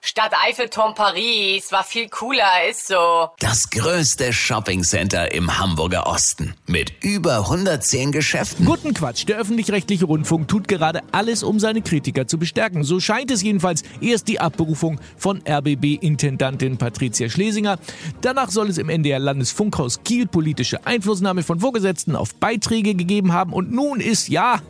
Stadt Eiffelturm Paris war viel cooler, ist so. Das größte Shoppingcenter im Hamburger Osten mit über 110 Geschäften. Guten Quatsch. Der öffentlich-rechtliche Rundfunk tut gerade alles, um seine Kritiker zu bestärken. So scheint es jedenfalls erst die Abberufung von RBB-Intendantin Patricia Schlesinger. Danach soll es im NDR Landesfunkhaus Kiel politische Einflussnahme von Vorgesetzten auf Beiträge gegeben haben. Und nun ist, ja,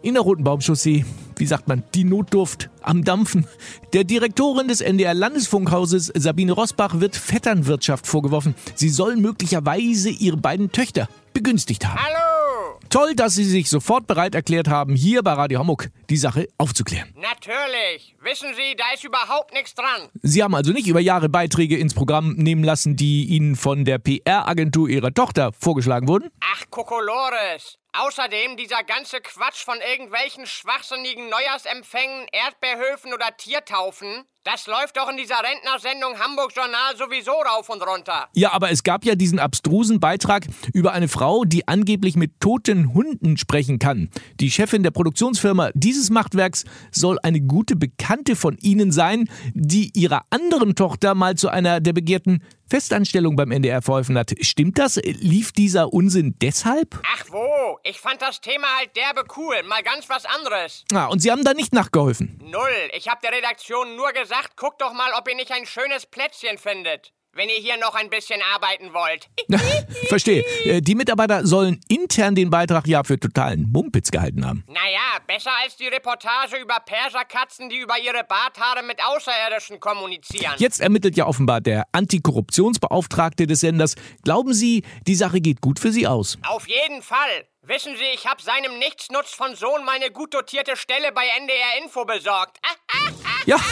in der Roten Baumchaussee, wie sagt man, die Notduft am Dampfen. Der Direktorin des NDR Landesfunkhauses, Sabine Rosbach, wird Vetternwirtschaft vorgeworfen. Sie soll möglicherweise ihre beiden Töchter begünstigt haben. Hallo! Toll, dass Sie sich sofort bereit erklärt haben, hier bei Radio Hamburg die Sache aufzuklären. Natürlich. Wissen Sie, da ist überhaupt nichts dran. Sie haben also nicht über Jahre Beiträge ins Programm nehmen lassen, die Ihnen von der PR-Agentur Ihrer Tochter vorgeschlagen wurden? Ach, Kokolores. Außerdem dieser ganze Quatsch von irgendwelchen schwachsinnigen Neujahrsempfängen, Erdbeerhöfen oder Tiertaufen, das läuft doch in dieser Rentnersendung Hamburg Journal sowieso rauf und runter. Ja, aber es gab ja diesen abstrusen Beitrag über eine Frau, die angeblich mit toten Hunden sprechen kann. Die Chefin der Produktionsfirma dieses Machtwerks soll eine gute Bekannte von Ihnen sein, die ihrer anderen Tochter mal zu einer der begehrten Festanstellungen beim NDR verholfen hat. Stimmt das? Lief dieser Unsinn deshalb? Ach wo, ich fand das Thema halt derbe cool, mal ganz was anderes. Ah, und Sie haben da nicht nachgeholfen. Null, ich hab der Redaktion nur gesagt, guckt doch mal, ob ihr nicht ein schönes Plätzchen findet. Wenn ihr hier noch ein bisschen arbeiten wollt. Verstehe. Äh, Die Mitarbeiter sollen intern den Beitrag ja für totalen Mumpitz gehalten haben. Naja, besser als die Reportage über Perserkatzen, die über ihre Barthaare mit Außerirdischen kommunizieren. Jetzt ermittelt ja offenbar der Antikorruptionsbeauftragte des Senders. Glauben Sie, die Sache geht gut für Sie aus? Auf jeden Fall. Wissen Sie, ich habe seinem Nichtsnutz von Sohn meine gut dotierte Stelle bei NDR Info besorgt. Ah, Ja.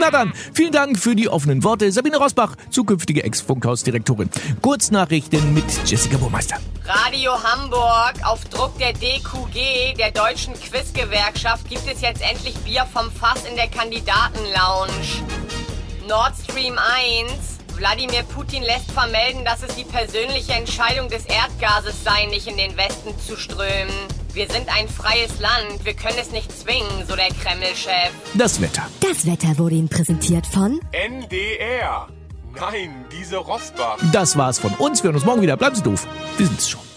Na dann, vielen Dank für die offenen Worte. Sabine Rosbach, zukünftige Ex-Funkhausdirektorin. Kurznachrichten mit Jessica Burmeister. Radio Hamburg, auf Druck der DQG, der Deutschen Quizgewerkschaft, gibt es jetzt endlich Bier vom Fass in der Kandidatenlounge. Nord Stream 1. Wladimir Putin lässt vermelden, dass es die persönliche Entscheidung des Erdgases sei, nicht in den Westen zu strömen. Wir sind ein freies Land, wir können es nicht zwingen, so der Kreml-Chef. Das Wetter. Das Wetter wurde Ihnen präsentiert von NDR. Nein, diese Rosbach. Das war's von uns. Wir hören uns morgen wieder. Bleiben Sie doof. Wir sind's schon.